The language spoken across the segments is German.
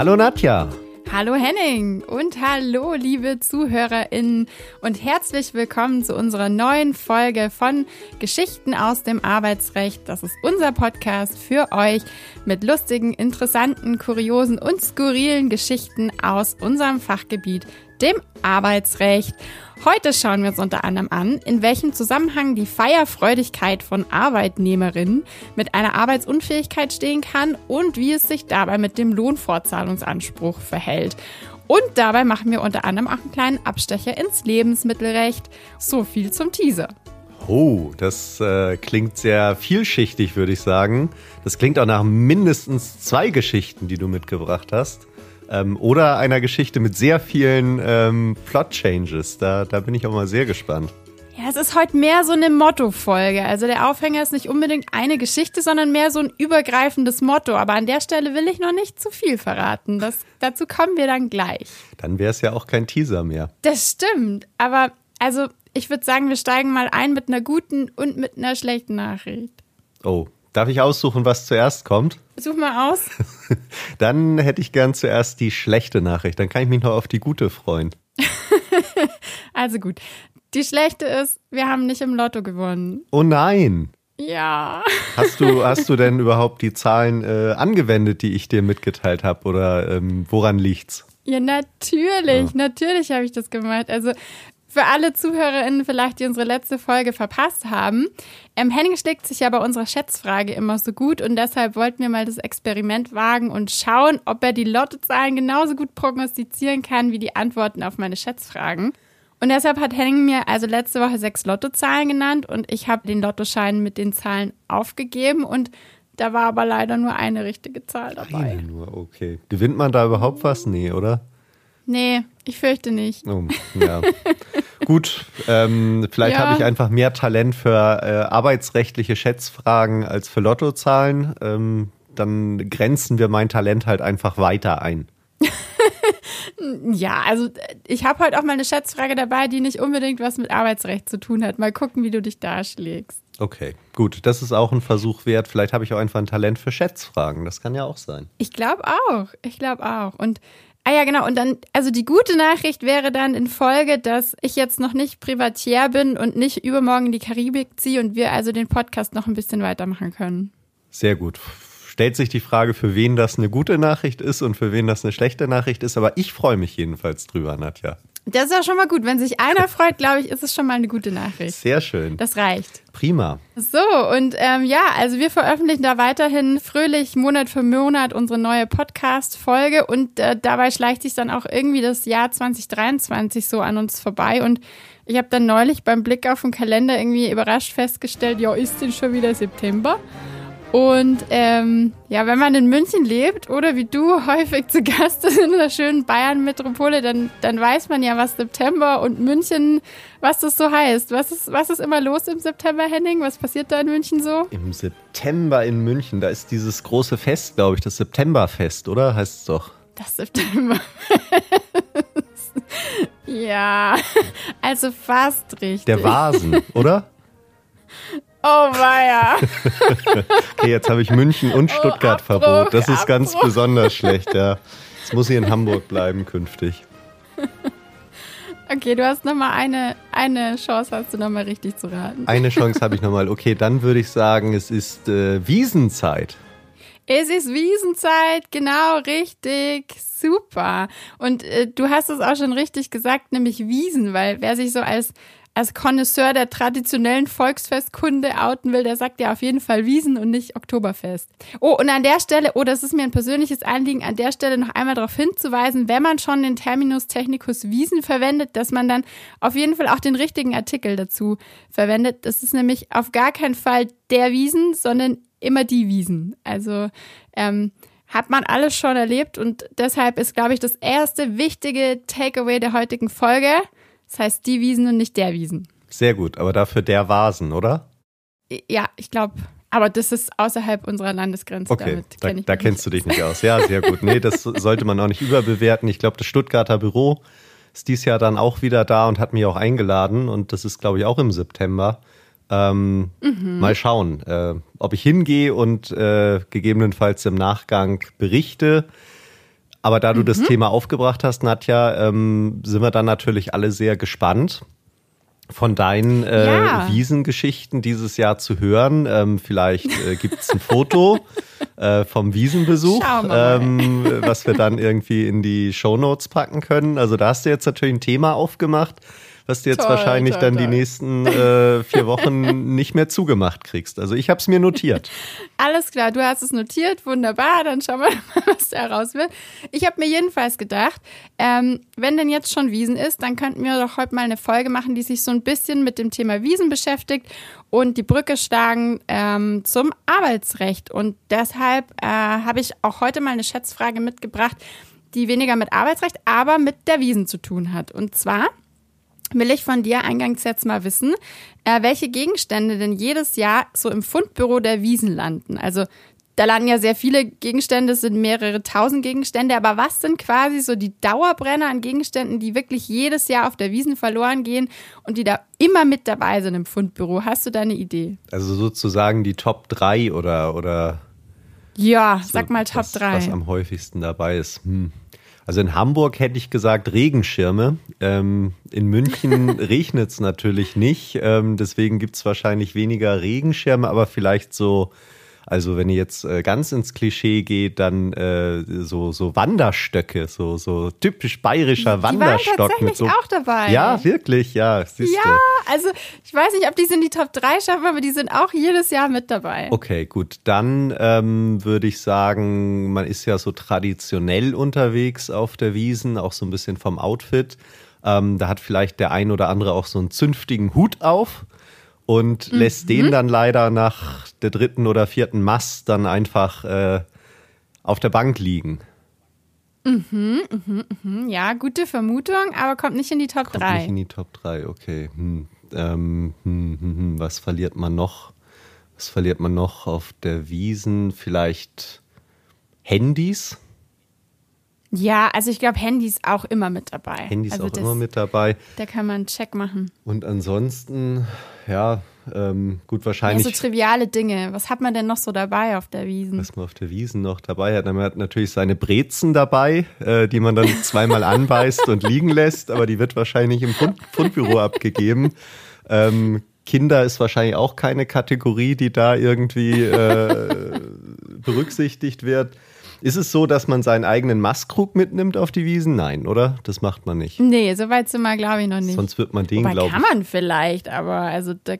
Hallo Nadja. Hallo Henning und hallo liebe ZuhörerInnen und herzlich willkommen zu unserer neuen Folge von Geschichten aus dem Arbeitsrecht. Das ist unser Podcast für euch mit lustigen, interessanten, kuriosen und skurrilen Geschichten aus unserem Fachgebiet, dem Arbeitsrecht. Heute schauen wir uns unter anderem an, in welchem Zusammenhang die Feierfreudigkeit von Arbeitnehmerinnen mit einer Arbeitsunfähigkeit stehen kann und wie es sich dabei mit dem Lohnfortzahlungsanspruch verhält. Und dabei machen wir unter anderem auch einen kleinen Abstecher ins Lebensmittelrecht. So viel zum Teaser. Oh, das äh, klingt sehr vielschichtig, würde ich sagen. Das klingt auch nach mindestens zwei Geschichten, die du mitgebracht hast. Ähm, oder einer Geschichte mit sehr vielen ähm, Plot-Changes. Da, da bin ich auch mal sehr gespannt. Ja, es ist heute mehr so eine Motto-Folge. Also der Aufhänger ist nicht unbedingt eine Geschichte, sondern mehr so ein übergreifendes Motto. Aber an der Stelle will ich noch nicht zu viel verraten. Das, dazu kommen wir dann gleich. Dann wäre es ja auch kein Teaser mehr. Das stimmt. Aber also ich würde sagen, wir steigen mal ein mit einer guten und mit einer schlechten Nachricht. Oh, Darf ich aussuchen, was zuerst kommt? Such mal aus. Dann hätte ich gern zuerst die schlechte Nachricht. Dann kann ich mich noch auf die gute freuen. also gut. Die schlechte ist, wir haben nicht im Lotto gewonnen. Oh nein. Ja. Hast du, hast du denn überhaupt die Zahlen äh, angewendet, die ich dir mitgeteilt habe? Oder ähm, woran liegt's? Ja, natürlich. Ja. Natürlich habe ich das gemacht. Also für alle ZuhörerInnen vielleicht, die unsere letzte Folge verpasst haben. Ähm, Henning schlägt sich ja bei unserer Schätzfrage immer so gut und deshalb wollten wir mal das Experiment wagen und schauen, ob er die Lottozahlen genauso gut prognostizieren kann wie die Antworten auf meine Schätzfragen. Und deshalb hat Henning mir also letzte Woche sechs Lottozahlen genannt und ich habe den Lottoschein mit den Zahlen aufgegeben und da war aber leider nur eine richtige Zahl dabei. Eine nur, okay. Gewinnt man da überhaupt was? Nee, oder? Nee, ich fürchte nicht. Oh, ja. Gut, ähm, vielleicht ja. habe ich einfach mehr Talent für äh, arbeitsrechtliche Schätzfragen als für Lottozahlen. Ähm, dann grenzen wir mein Talent halt einfach weiter ein. ja, also ich habe heute auch mal eine Schätzfrage dabei, die nicht unbedingt was mit Arbeitsrecht zu tun hat. Mal gucken, wie du dich darschlägst. Okay, gut. Das ist auch ein Versuch wert. Vielleicht habe ich auch einfach ein Talent für Schätzfragen. Das kann ja auch sein. Ich glaube auch. Ich glaube auch. Und Ah ja, genau. Und dann, also die gute Nachricht wäre dann in Folge, dass ich jetzt noch nicht Privatier bin und nicht übermorgen in die Karibik ziehe und wir also den Podcast noch ein bisschen weitermachen können. Sehr gut. Stellt sich die Frage, für wen das eine gute Nachricht ist und für wen das eine schlechte Nachricht ist, aber ich freue mich jedenfalls drüber, Nadja. Das ist ja schon mal gut. Wenn sich einer freut, glaube ich, ist es schon mal eine gute Nachricht. Sehr schön. Das reicht. Prima. So, und ähm, ja, also wir veröffentlichen da weiterhin fröhlich Monat für Monat unsere neue Podcast-Folge und äh, dabei schleicht sich dann auch irgendwie das Jahr 2023 so an uns vorbei und ich habe dann neulich beim Blick auf den Kalender irgendwie überrascht festgestellt, ja, ist denn schon wieder September? Und ähm, ja, wenn man in München lebt oder wie du häufig zu Gast ist in der schönen Bayern-Metropole, dann, dann weiß man ja, was September und München, was das so heißt. Was ist, was ist immer los im September, Henning? Was passiert da in München so? Im September in München, da ist dieses große Fest, glaube ich, das Septemberfest, oder? Heißt es doch. Das Septemberfest. ja, also fast richtig. Der Vasen, oder? Oh weia. okay, jetzt habe ich München und oh, Stuttgart oh, verbot. Das ist ganz besonders schlecht, ja. Jetzt muss ich in Hamburg bleiben künftig. Okay, du hast nochmal eine, eine Chance, hast du nochmal richtig zu raten. Eine Chance habe ich nochmal. Okay, dann würde ich sagen, es ist äh, Wiesenzeit. Es ist Wiesenzeit, genau, richtig, super. Und äh, du hast es auch schon richtig gesagt, nämlich Wiesen, weil wer sich so als als Connoisseur der traditionellen Volksfestkunde outen will, der sagt ja auf jeden Fall Wiesen und nicht Oktoberfest. Oh, und an der Stelle, oh, das ist mir ein persönliches Anliegen, an der Stelle noch einmal darauf hinzuweisen, wenn man schon den Terminus technicus Wiesen verwendet, dass man dann auf jeden Fall auch den richtigen Artikel dazu verwendet. Das ist nämlich auf gar keinen Fall der Wiesen, sondern immer die Wiesen. Also, ähm, hat man alles schon erlebt und deshalb ist, glaube ich, das erste wichtige Takeaway der heutigen Folge – das heißt die Wiesen und nicht der Wiesen. Sehr gut, aber dafür der Vasen, oder? Ja, ich glaube. Aber das ist außerhalb unserer Landesgrenze. Okay, da, kenn da kennst du dich nicht aus. Ja, sehr gut. Nee, das sollte man auch nicht überbewerten. Ich glaube, das Stuttgarter Büro ist dieses Jahr dann auch wieder da und hat mich auch eingeladen. Und das ist, glaube ich, auch im September. Ähm, mhm. Mal schauen, äh, ob ich hingehe und äh, gegebenenfalls im Nachgang berichte. Aber da du mhm. das Thema aufgebracht hast, Nadja, ähm, sind wir dann natürlich alle sehr gespannt von deinen äh, ja. Wiesengeschichten dieses Jahr zu hören. Ähm, vielleicht äh, gibt es ein Foto äh, vom Wiesenbesuch, ähm, was wir dann irgendwie in die Shownotes packen können. Also da hast du jetzt natürlich ein Thema aufgemacht was du jetzt toll, wahrscheinlich toll, dann toll. die nächsten äh, vier Wochen nicht mehr zugemacht kriegst. Also ich habe es mir notiert. Alles klar, du hast es notiert, wunderbar. Dann schauen wir mal, was da raus wird. Ich habe mir jedenfalls gedacht, ähm, wenn denn jetzt schon Wiesen ist, dann könnten wir doch heute mal eine Folge machen, die sich so ein bisschen mit dem Thema Wiesen beschäftigt und die Brücke schlagen ähm, zum Arbeitsrecht. Und deshalb äh, habe ich auch heute mal eine Schätzfrage mitgebracht, die weniger mit Arbeitsrecht, aber mit der Wiesen zu tun hat. Und zwar will ich von dir eingangs jetzt mal wissen, äh, welche Gegenstände denn jedes Jahr so im Fundbüro der Wiesen landen. Also da landen ja sehr viele Gegenstände, es sind mehrere tausend Gegenstände, aber was sind quasi so die Dauerbrenner an Gegenständen, die wirklich jedes Jahr auf der Wiesen verloren gehen und die da immer mit dabei sind im Fundbüro? Hast du da eine Idee? Also sozusagen die Top 3 oder, oder ja, so, sag mal Top was, 3. Was am häufigsten dabei ist. Hm. Also in Hamburg hätte ich gesagt Regenschirme. Ähm, in München regnet es natürlich nicht. Ähm, deswegen gibt es wahrscheinlich weniger Regenschirme, aber vielleicht so also wenn ihr jetzt äh, ganz ins Klischee geht, dann äh, so, so Wanderstöcke, so, so typisch bayerischer die Wanderstock. Die waren tatsächlich mit so, auch dabei. Ja, wirklich, ja. Siehste. Ja, also ich weiß nicht, ob die es in die Top 3 schaffen, aber die sind auch jedes Jahr mit dabei. Okay, gut. Dann ähm, würde ich sagen, man ist ja so traditionell unterwegs auf der Wiesen, auch so ein bisschen vom Outfit. Ähm, da hat vielleicht der ein oder andere auch so einen zünftigen Hut auf und mhm. lässt den dann leider nach der dritten oder vierten Mast dann einfach äh, auf der Bank liegen. Mhm, mhm, mhm. Ja, gute Vermutung, aber kommt nicht in die Top kommt 3. Nicht in die Top 3, okay. Hm. Ähm, hm, hm, hm. Was verliert man noch? Was verliert man noch auf der Wiesen? Vielleicht Handys? Ja, also ich glaube, Handys auch immer mit dabei. Handys also auch das, immer mit dabei. Da kann man einen Check machen. Und ansonsten, ja, ähm, gut, wahrscheinlich. Ja, so triviale Dinge. Was hat man denn noch so dabei auf der Wiesen? Was man auf der Wiesen noch dabei hat. Man hat natürlich seine Brezen dabei, äh, die man dann zweimal anbeißt und liegen lässt, aber die wird wahrscheinlich im Fund Fundbüro abgegeben. Ähm, Kinder ist wahrscheinlich auch keine Kategorie, die da irgendwie äh, berücksichtigt wird. Ist es so, dass man seinen eigenen Mastkrug mitnimmt auf die Wiesen? Nein, oder? Das macht man nicht. Nee, so weit sind wir, glaube ich, noch nicht. Sonst wird man den, glaube ich. kann man vielleicht, aber also da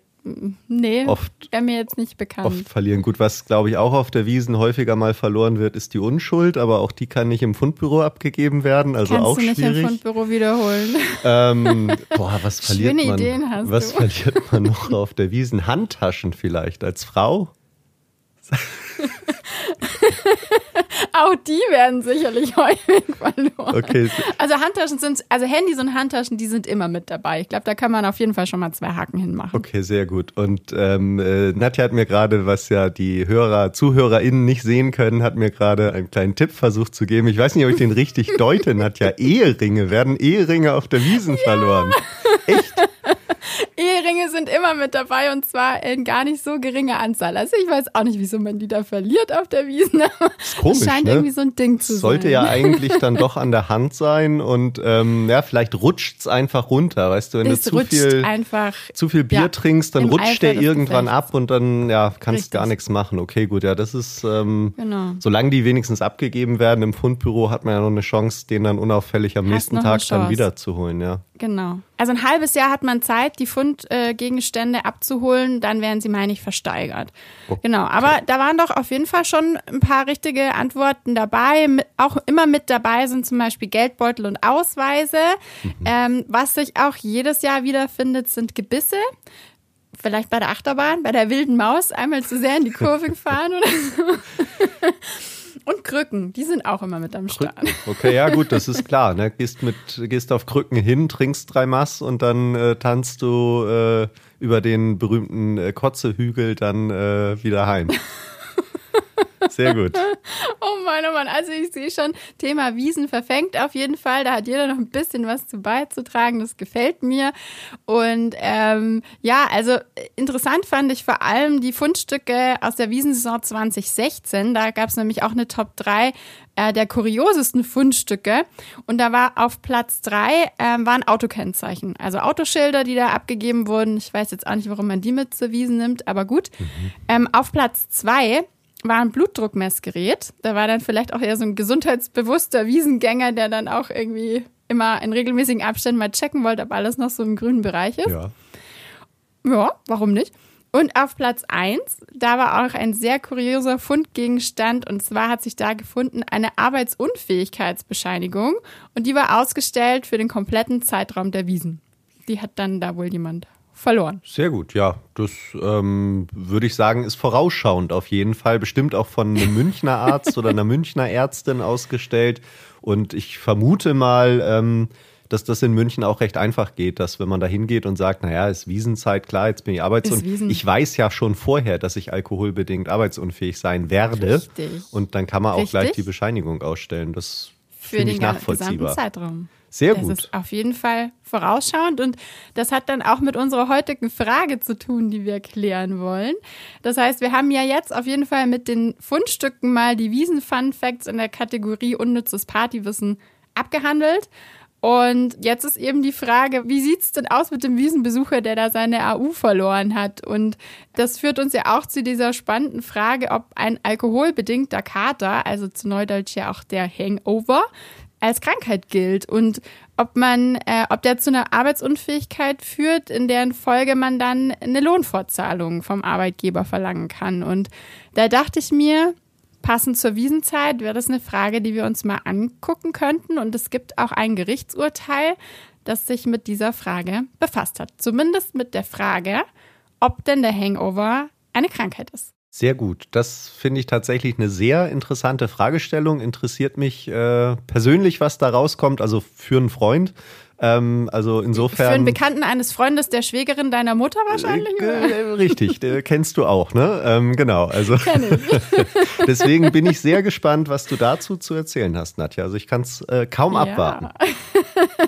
Nee, oft, wäre mir jetzt nicht bekannt. Oft verlieren. Gut, was glaube ich auch auf der Wiesen häufiger mal verloren wird, ist die Unschuld, aber auch die kann nicht im Fundbüro abgegeben werden, also Kannst auch du nicht schwierig. im Fundbüro wiederholen. Ähm, boah, was verliert Schöne man? Ideen hast was du. verliert man noch auf der Wiesen? Handtaschen vielleicht als Frau? Auch die werden sicherlich häufig verloren. Okay. Also Handtaschen sind, also Handys und Handtaschen, die sind immer mit dabei. Ich glaube, da kann man auf jeden Fall schon mal zwei Haken hinmachen. Okay, sehr gut. Und ähm, äh, Nadja hat mir gerade, was ja die Hörer, ZuhörerInnen nicht sehen können, hat mir gerade einen kleinen Tipp versucht zu geben. Ich weiß nicht, ob ich den richtig deute, Nadja. Eheringe, werden Eheringe auf der Wiesen ja. verloren. Echt? Eheringe sind immer mit dabei und zwar in gar nicht so geringer Anzahl. Also ich weiß auch nicht, wieso man die da verliert auf der Wiesn. ist komisch, scheint ne? irgendwie so ein Ding zu Sollte sein. ja eigentlich dann doch an der Hand sein und ähm, ja, vielleicht rutscht es einfach runter, weißt du, wenn es du zu viel, einfach, zu viel Bier ja, trinkst, dann rutscht Eifer der irgendwann ab und dann ja, kannst Richtig. gar nichts machen. Okay, gut, ja, das ist ähm, Genau. solange die wenigstens abgegeben werden im Fundbüro, hat man ja noch eine Chance, den dann unauffällig am Hast nächsten Tag dann wiederzuholen, ja. Genau. Also ein halbes Jahr hat man Zeit, die Fundgegenstände abzuholen, dann werden sie, meine ich, versteigert. Genau. Aber da waren doch auf jeden Fall schon ein paar richtige Antworten dabei. Mit- Auch immer mit dabei sind zum Beispiel Geldbeutel und Ausweise. Ähm, was sich auch jedes Jahr wiederfindet, sind Gebisse. Vielleicht bei der Achterbahn, bei der wilden Maus einmal zu sehr in die Kurve gefahren oder so. Und Krücken, die sind auch immer mit am Start. Krücken. Okay, ja gut, das ist klar. Ne? Gehst, mit, gehst auf Krücken hin, trinkst drei Mass und dann äh, tanzt du äh, über den berühmten äh, Kotzehügel dann äh, wieder heim. Sehr gut. Oh Mann, oh Mann. Also ich sehe schon, Thema Wiesen verfängt auf jeden Fall. Da hat jeder noch ein bisschen was zu beizutragen. Das gefällt mir. Und ähm, ja, also interessant fand ich vor allem die Fundstücke aus der Wiesensaison 2016. Da gab es nämlich auch eine Top 3 äh, der kuriosesten Fundstücke. Und da war auf Platz 3 äh, waren Autokennzeichen. Also Autoschilder, die da abgegeben wurden. Ich weiß jetzt auch nicht, warum man die mit zur Wiesen nimmt, aber gut. Mhm. Ähm, auf Platz 2 war ein Blutdruckmessgerät. Da war dann vielleicht auch eher so ein gesundheitsbewusster Wiesengänger, der dann auch irgendwie immer in regelmäßigen Abständen mal checken wollte, ob alles noch so im grünen Bereich ist. Ja. Ja, warum nicht? Und auf Platz 1, da war auch ein sehr kurioser Fundgegenstand und zwar hat sich da gefunden eine Arbeitsunfähigkeitsbescheinigung und die war ausgestellt für den kompletten Zeitraum der Wiesen. Die hat dann da wohl jemand verloren. Sehr gut, ja. Das ähm, würde ich sagen, ist vorausschauend auf jeden Fall. Bestimmt auch von einem Münchner Arzt oder einer Münchner Ärztin ausgestellt. Und ich vermute mal, ähm, dass das in München auch recht einfach geht, dass wenn man da hingeht und sagt, naja, ist Wiesenzeit, klar, jetzt bin ich arbeitsunfähig. Ich weiß ja schon vorher, dass ich alkoholbedingt arbeitsunfähig sein werde. Richtig. Und dann kann man auch Richtig. gleich die Bescheinigung ausstellen. Das finde ich nachvollziehbar. Zeitraum. Sehr das gut. Das ist auf jeden Fall vorausschauend und das hat dann auch mit unserer heutigen Frage zu tun, die wir klären wollen. Das heißt, wir haben ja jetzt auf jeden Fall mit den Fundstücken mal die Wiesen-Fun Facts in der Kategorie unnützes Partywissen abgehandelt. Und jetzt ist eben die Frage, wie sieht es denn aus mit dem Wiesenbesucher, der da seine AU verloren hat? Und das führt uns ja auch zu dieser spannenden Frage, ob ein alkoholbedingter Kater, also zu Neudeutsch ja auch der Hangover, als Krankheit gilt und ob man, äh, ob der zu einer Arbeitsunfähigkeit führt, in deren Folge man dann eine Lohnfortzahlung vom Arbeitgeber verlangen kann. Und da dachte ich mir, passend zur Wiesenzeit wäre das eine Frage, die wir uns mal angucken könnten. Und es gibt auch ein Gerichtsurteil, das sich mit dieser Frage befasst hat. Zumindest mit der Frage, ob denn der Hangover eine Krankheit ist. Sehr gut. Das finde ich tatsächlich eine sehr interessante Fragestellung. Interessiert mich äh, persönlich, was da rauskommt, also für einen Freund. Ähm, also insofern. Für einen Bekannten eines Freundes der Schwägerin deiner Mutter wahrscheinlich? Äh, äh, richtig, der kennst du auch, ne? Ähm, genau. Also Kenn ich. deswegen bin ich sehr gespannt, was du dazu zu erzählen hast, Nadja. Also ich kann es äh, kaum ja. abwarten.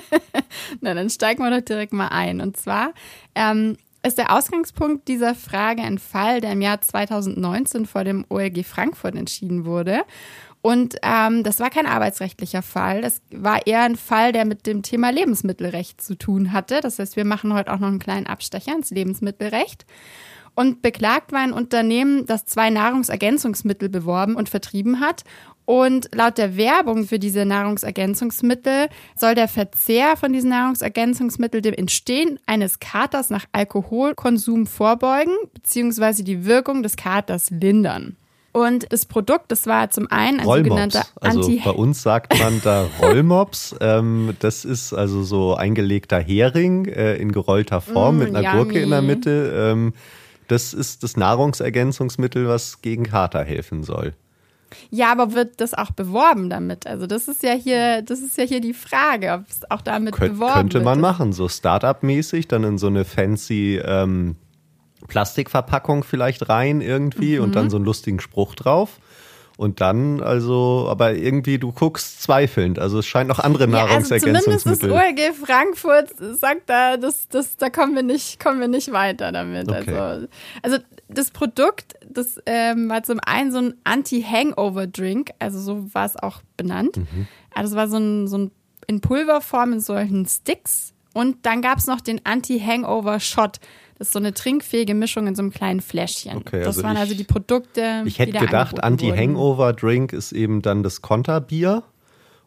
Na, dann steigen wir doch direkt mal ein. Und zwar ähm, ist der Ausgangspunkt dieser Frage ein Fall, der im Jahr 2019 vor dem OLG Frankfurt entschieden wurde. Und ähm, das war kein arbeitsrechtlicher Fall. Das war eher ein Fall, der mit dem Thema Lebensmittelrecht zu tun hatte. Das heißt, wir machen heute auch noch einen kleinen Abstecher ins Lebensmittelrecht. Und beklagt war ein Unternehmen, das zwei Nahrungsergänzungsmittel beworben und vertrieben hat und laut der Werbung für diese Nahrungsergänzungsmittel soll der Verzehr von diesen Nahrungsergänzungsmitteln dem Entstehen eines Katers nach Alkoholkonsum vorbeugen bzw. die Wirkung des Katers lindern. Und das Produkt, das war zum einen ein Rollmops. sogenannter Anti Also bei uns sagt man da Rollmops. ähm, das ist also so eingelegter Hering äh, in gerollter Form mm, mit einer yummy. Gurke in der Mitte. Ähm, das ist das Nahrungsergänzungsmittel, was gegen Kater helfen soll. Ja, aber wird das auch beworben damit? Also das ist ja hier, das ist ja hier die Frage, ob es auch damit Kön beworben Könnte wird. man machen, so Startup-mäßig, dann in so eine fancy ähm, Plastikverpackung vielleicht rein irgendwie mhm. und dann so einen lustigen Spruch drauf. Und dann, also, aber irgendwie, du guckst zweifelnd. Also es scheint noch andere ja, Nahrungsergänzungsmittel. Also zumindest das OLG Frankfurt sagt da, das, das, da kommen wir nicht, kommen wir nicht weiter damit. Okay. Also, also das Produkt, das ähm, war zum einen so ein Anti-Hangover-Drink, also so war es auch benannt. Mhm. Also es war so ein, so ein in Pulverform in solchen Sticks. Und dann gab es noch den Anti-Hangover-Shot. Das ist so eine trinkfähige Mischung in so einem kleinen Fläschchen. Okay, das also waren ich, also die Produkte. Ich hätte gedacht, Anti-Hangover-Drink ist eben dann das Konterbier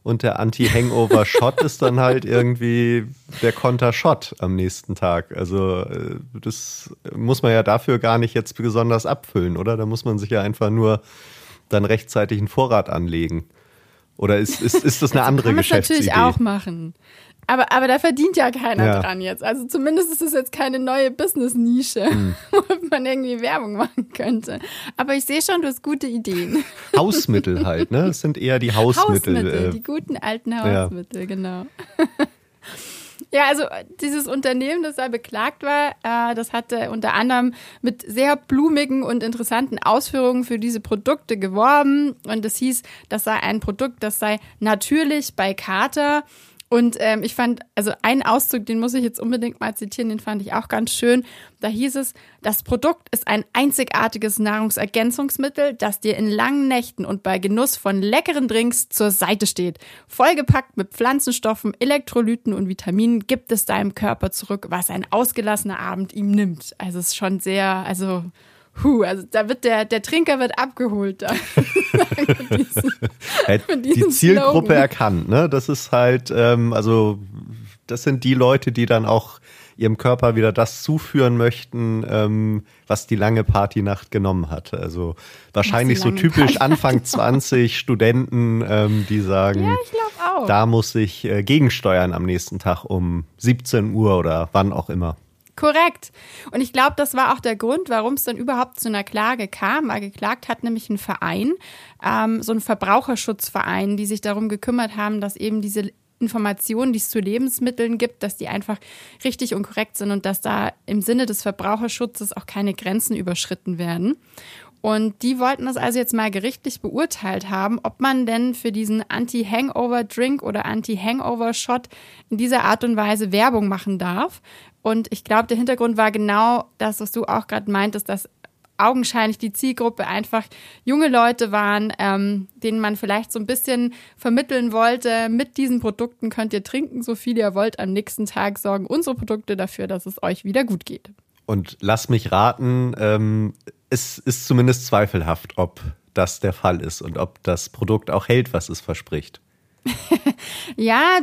und der Anti-Hangover-Shot ist dann halt irgendwie der Konter-Shot am nächsten Tag. Also äh, das muss man ja dafür gar nicht jetzt besonders abfüllen, oder? Da muss man sich ja einfach nur dann rechtzeitig einen Vorrat anlegen. Oder ist, ist, ist das eine also andere kann Geschäftsidee? Kann man natürlich auch machen. Aber, aber da verdient ja keiner ja. dran jetzt. Also zumindest ist es jetzt keine neue Business-Nische, mhm. wo man irgendwie Werbung machen könnte. Aber ich sehe schon, du hast gute Ideen. Hausmittel halt, ne? Das sind eher die Hausmittel. Hausmittel, äh, die guten alten Hausmittel, ja. genau. Ja, also dieses Unternehmen, das da beklagt war, äh, das hatte unter anderem mit sehr blumigen und interessanten Ausführungen für diese Produkte geworben. Und es hieß, das sei ein Produkt, das sei natürlich bei Kater und ähm, ich fand, also einen Auszug, den muss ich jetzt unbedingt mal zitieren, den fand ich auch ganz schön. Da hieß es, das Produkt ist ein einzigartiges Nahrungsergänzungsmittel, das dir in langen Nächten und bei Genuss von leckeren Drinks zur Seite steht. Vollgepackt mit Pflanzenstoffen, Elektrolyten und Vitaminen gibt es deinem Körper zurück, was ein ausgelassener Abend ihm nimmt. Also es ist schon sehr, also Huh, also da wird der, der Trinker wird abgeholt da. diesen, die Zielgruppe Slogan. erkannt, ne? Das ist halt, ähm, also das sind die Leute, die dann auch ihrem Körper wieder das zuführen möchten, ähm, was die lange Partynacht genommen hat. Also wahrscheinlich so typisch Anfang 20 Studenten, ähm, die sagen, ja, da muss ich äh, gegensteuern am nächsten Tag um 17 Uhr oder wann auch immer. Korrekt. Und ich glaube, das war auch der Grund, warum es dann überhaupt zu einer Klage kam. Weil geklagt hat nämlich ein Verein, ähm, so ein Verbraucherschutzverein, die sich darum gekümmert haben, dass eben diese Informationen, die es zu Lebensmitteln gibt, dass die einfach richtig und korrekt sind und dass da im Sinne des Verbraucherschutzes auch keine Grenzen überschritten werden. Und die wollten das also jetzt mal gerichtlich beurteilt haben, ob man denn für diesen Anti-Hangover-Drink oder Anti-Hangover-Shot in dieser Art und Weise Werbung machen darf. Und ich glaube, der Hintergrund war genau das, was du auch gerade meintest, dass augenscheinlich die Zielgruppe einfach junge Leute waren, ähm, denen man vielleicht so ein bisschen vermitteln wollte, mit diesen Produkten könnt ihr trinken, so viel ihr wollt. Am nächsten Tag sorgen unsere Produkte dafür, dass es euch wieder gut geht. Und lass mich raten, ähm, es ist zumindest zweifelhaft, ob das der Fall ist und ob das Produkt auch hält, was es verspricht. Ja,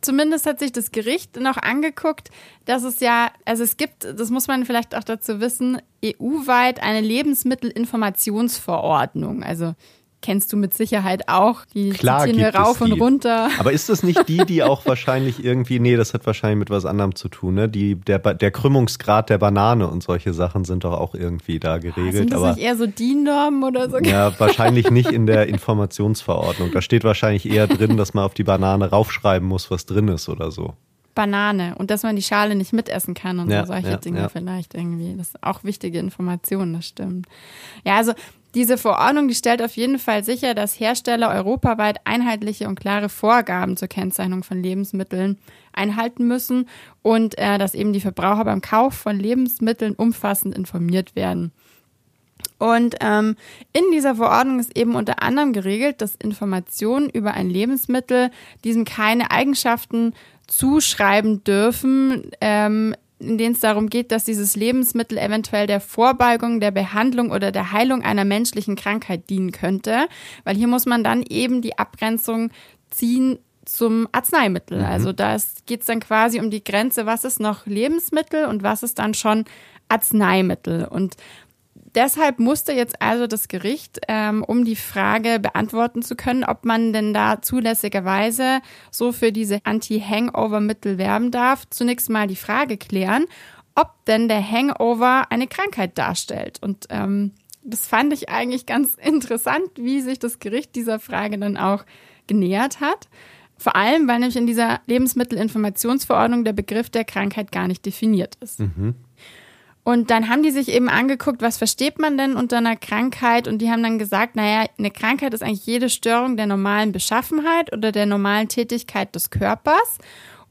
zumindest hat sich das Gericht noch angeguckt, dass es ja, also es gibt, das muss man vielleicht auch dazu wissen, EU-weit eine Lebensmittelinformationsverordnung. Also kennst du mit Sicherheit auch. Die Klar zitieren wir rauf und runter. Aber ist das nicht die, die auch wahrscheinlich irgendwie, nee, das hat wahrscheinlich mit was anderem zu tun, ne? Die, der, der Krümmungsgrad der Banane und solche Sachen sind doch auch irgendwie da geregelt. Ah, sind das aber, nicht eher so DIN-Normen oder so? Ja, wahrscheinlich nicht in der Informationsverordnung. Da steht wahrscheinlich eher drin, dass man auf die Banane raufschreiben muss, was drin ist oder so. Banane und dass man die Schale nicht mitessen kann und ja, so solche ja, Dinge ja. vielleicht irgendwie. Das ist auch wichtige Informationen, das stimmt. Ja, also diese Verordnung, die stellt auf jeden Fall sicher, dass Hersteller europaweit einheitliche und klare Vorgaben zur Kennzeichnung von Lebensmitteln einhalten müssen und äh, dass eben die Verbraucher beim Kauf von Lebensmitteln umfassend informiert werden. Und ähm, in dieser Verordnung ist eben unter anderem geregelt, dass Informationen über ein Lebensmittel diesem keine Eigenschaften zuschreiben dürfen, ähm, in denen es darum geht, dass dieses Lebensmittel eventuell der Vorbeugung, der Behandlung oder der Heilung einer menschlichen Krankheit dienen könnte. Weil hier muss man dann eben die Abgrenzung ziehen zum Arzneimittel. Mhm. Also da geht es dann quasi um die Grenze, was ist noch Lebensmittel und was ist dann schon Arzneimittel. Und deshalb musste jetzt also das Gericht, ähm, um die Frage beantworten zu können, ob man denn da zulässigerweise so für diese Anti-Hangover-Mittel werben darf, zunächst mal die Frage klären, ob denn der Hangover eine Krankheit darstellt. Und ähm, das fand ich eigentlich ganz interessant, wie sich das Gericht dieser Frage dann auch genähert hat. Vor allem, weil nämlich in dieser Lebensmittelinformationsverordnung der Begriff der Krankheit gar nicht definiert ist. Mhm. Und dann haben die sich eben angeguckt, was versteht man denn unter einer Krankheit? Und die haben dann gesagt, naja, eine Krankheit ist eigentlich jede Störung der normalen Beschaffenheit oder der normalen Tätigkeit des Körpers.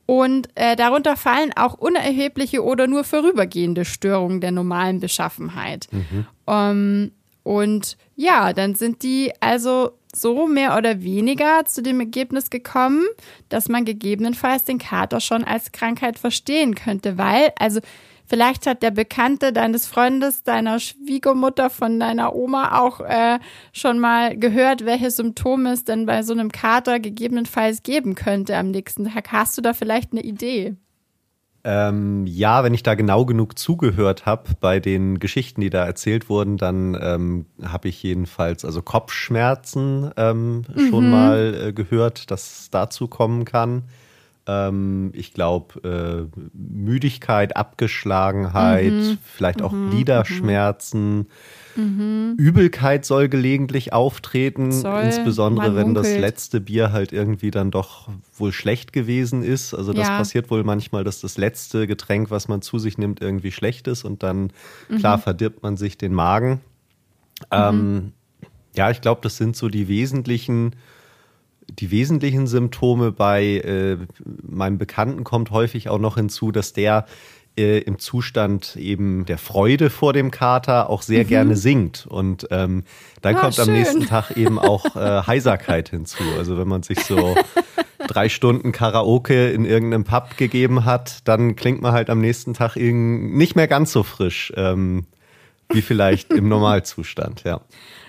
Und äh, darunter fallen auch unerhebliche oder nur vorübergehende Störungen der normalen Beschaffenheit. Mhm. Ähm, und ja, dann sind die also so mehr oder weniger zu dem Ergebnis gekommen, dass man gegebenenfalls den Kater schon als Krankheit verstehen könnte, weil, also Vielleicht hat der Bekannte deines Freundes, deiner Schwiegermutter, von deiner Oma auch äh, schon mal gehört, welche Symptome es denn bei so einem Kater gegebenenfalls geben könnte am nächsten Tag. Hast du da vielleicht eine Idee? Ähm, ja, wenn ich da genau genug zugehört habe bei den Geschichten, die da erzählt wurden, dann ähm, habe ich jedenfalls also Kopfschmerzen ähm, mhm. schon mal äh, gehört, dass es dazu kommen kann. Ähm, ich glaube, äh, Müdigkeit, Abgeschlagenheit, mhm. vielleicht auch mhm. Gliederschmerzen. Mhm. Übelkeit soll gelegentlich auftreten, soll, insbesondere wenn das letzte Bier halt irgendwie dann doch wohl schlecht gewesen ist. Also das ja. passiert wohl manchmal, dass das letzte Getränk, was man zu sich nimmt, irgendwie schlecht ist und dann, mhm. klar, verdirbt man sich den Magen. Ähm, mhm. ja, ich glaube, das sind so die wesentlichen die wesentlichen Symptome bei äh, meinem Bekannten kommt häufig auch noch hinzu, dass der äh, im Zustand eben der Freude vor dem Kater auch sehr mhm. gerne singt. Und ähm, dann ah, kommt schön. am nächsten Tag eben auch äh, Heiserkeit hinzu. Also wenn man sich so drei Stunden Karaoke in irgendeinem Pub gegeben hat, dann klingt man halt am nächsten Tag nicht mehr ganz so frisch ähm, wie vielleicht im Normalzustand, ja.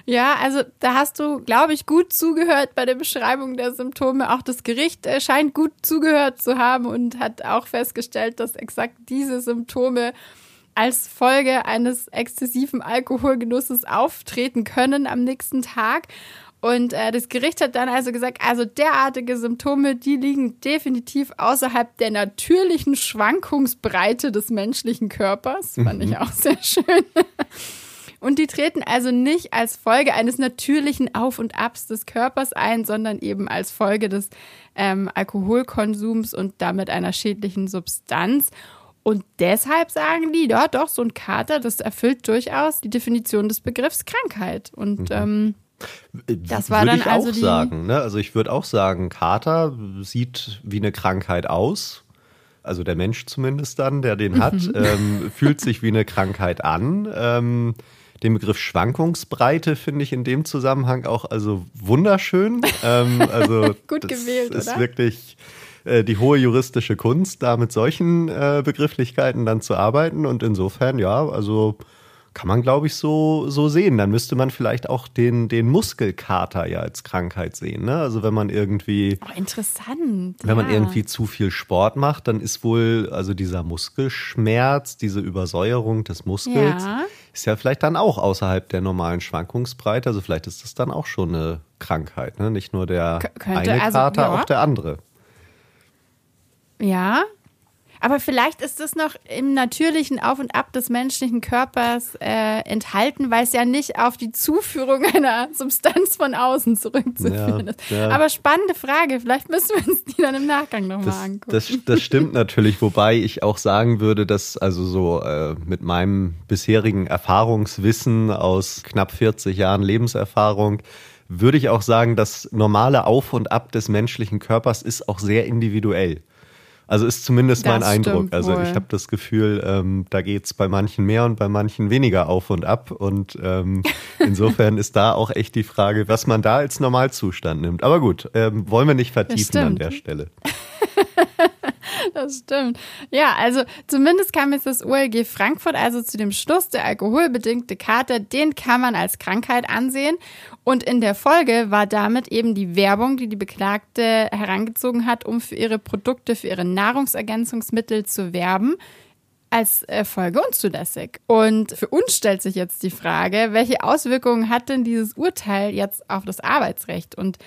Ja, also da hast du, glaube ich, gut zugehört bei der Beschreibung der Symptome. Auch das Gericht äh, scheint gut zugehört zu haben und hat auch festgestellt, dass exakt diese Symptome als Folge eines exzessiven Alkoholgenusses auftreten können am nächsten Tag. Und äh, das Gericht hat dann also gesagt, also derartige Symptome, die liegen definitiv außerhalb der natürlichen Schwankungsbreite des menschlichen Körpers. Fand ich mhm. auch sehr schön. Und die treten also nicht als Folge eines natürlichen Auf und Abs des Körpers ein, sondern eben als Folge des ähm, Alkoholkonsums und damit einer schädlichen Substanz. Und deshalb sagen die, ja doch, so ein Kater, das erfüllt durchaus die Definition des Begriffs Krankheit. Und mhm. ähm, das war würde dann ich also auch sagen. Ne? Also ich würde auch sagen, Kater sieht wie eine Krankheit aus. Also der Mensch zumindest dann, der den hat, mhm. ähm, fühlt sich wie eine Krankheit an. Ähm, den Begriff Schwankungsbreite finde ich in dem Zusammenhang auch also wunderschön. ähm, also Gut das gewählt, ist oder? wirklich äh, die hohe juristische Kunst, da mit solchen äh, Begrifflichkeiten dann zu arbeiten. Und insofern, ja, also kann man, glaube ich, so, so sehen. Dann müsste man vielleicht auch den, den Muskelkater ja als Krankheit sehen. Ne? Also wenn man irgendwie. Oh, interessant. Wenn ja. man irgendwie zu viel Sport macht, dann ist wohl, also dieser Muskelschmerz, diese Übersäuerung des Muskels, ja. Ist ja vielleicht dann auch außerhalb der normalen Schwankungsbreite. Also vielleicht ist das dann auch schon eine Krankheit. Ne? Nicht nur der K eine also, Kater, ja. auch der andere. Ja, aber vielleicht ist das noch im natürlichen Auf und Ab des menschlichen Körpers äh, enthalten, weil es ja nicht auf die Zuführung einer Substanz von außen zurückzuführen ja, ist. Ja. Aber spannende Frage. Vielleicht müssen wir uns die dann im Nachgang nochmal angucken. Das, das stimmt natürlich, wobei ich auch sagen würde, dass also so äh, mit meinem bisherigen Erfahrungswissen aus knapp 40 Jahren Lebenserfahrung würde ich auch sagen, das normale Auf und Ab des menschlichen Körpers ist auch sehr individuell. Also ist zumindest das mein Eindruck. Also ich habe das Gefühl, ähm, da geht's bei manchen mehr und bei manchen weniger auf und ab. Und ähm, insofern ist da auch echt die Frage, was man da als Normalzustand nimmt. Aber gut, ähm, wollen wir nicht vertiefen an der Stelle. Das stimmt. Ja, also zumindest kam jetzt das OLG Frankfurt also zu dem Schluss, der alkoholbedingte Kater, den kann man als Krankheit ansehen. Und in der Folge war damit eben die Werbung, die die Beklagte herangezogen hat, um für ihre Produkte, für ihre Nahrungsergänzungsmittel zu werben, als Folge unzulässig. Und für uns stellt sich jetzt die Frage, welche Auswirkungen hat denn dieses Urteil jetzt auf das Arbeitsrecht? Und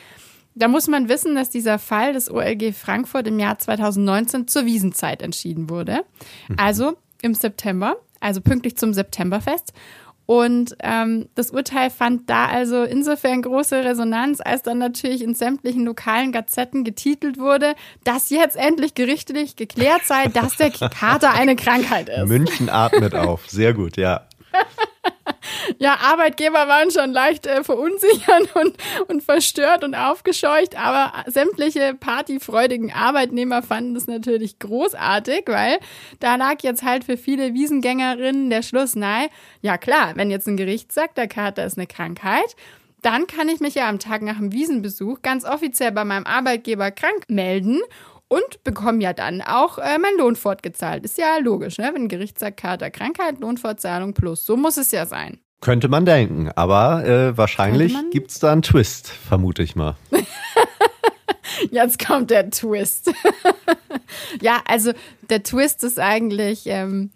da muss man wissen, dass dieser Fall des OLG Frankfurt im Jahr 2019 zur Wiesenzeit entschieden wurde. Mhm. Also im September, also pünktlich zum Septemberfest. Und ähm, das Urteil fand da also insofern große Resonanz, als dann natürlich in sämtlichen lokalen Gazetten getitelt wurde, dass jetzt endlich gerichtlich geklärt sei, dass der Kater eine Krankheit ist. München atmet auf. Sehr gut, ja. ja, Arbeitgeber waren schon leicht äh, verunsichert und, und verstört und aufgescheucht, aber sämtliche partyfreudigen Arbeitnehmer fanden das natürlich großartig, weil da lag jetzt halt für viele Wiesengängerinnen der Schluss nahe. Ja klar, wenn jetzt ein Gericht sagt, der Kater ist eine Krankheit, dann kann ich mich ja am Tag nach dem Wiesenbesuch ganz offiziell bei meinem Arbeitgeber krank melden und bekomme ja dann auch äh, meinen Lohn fortgezahlt. Ist ja logisch, ne? Wenn ein Gericht sagt, Kater, Krankheit, Lohnfortzahlung plus. So muss es ja sein. Könnte man denken, aber äh, wahrscheinlich gibt es da einen Twist, vermute ich mal. Jetzt kommt der Twist. ja, also der Twist ist eigentlich, ähm,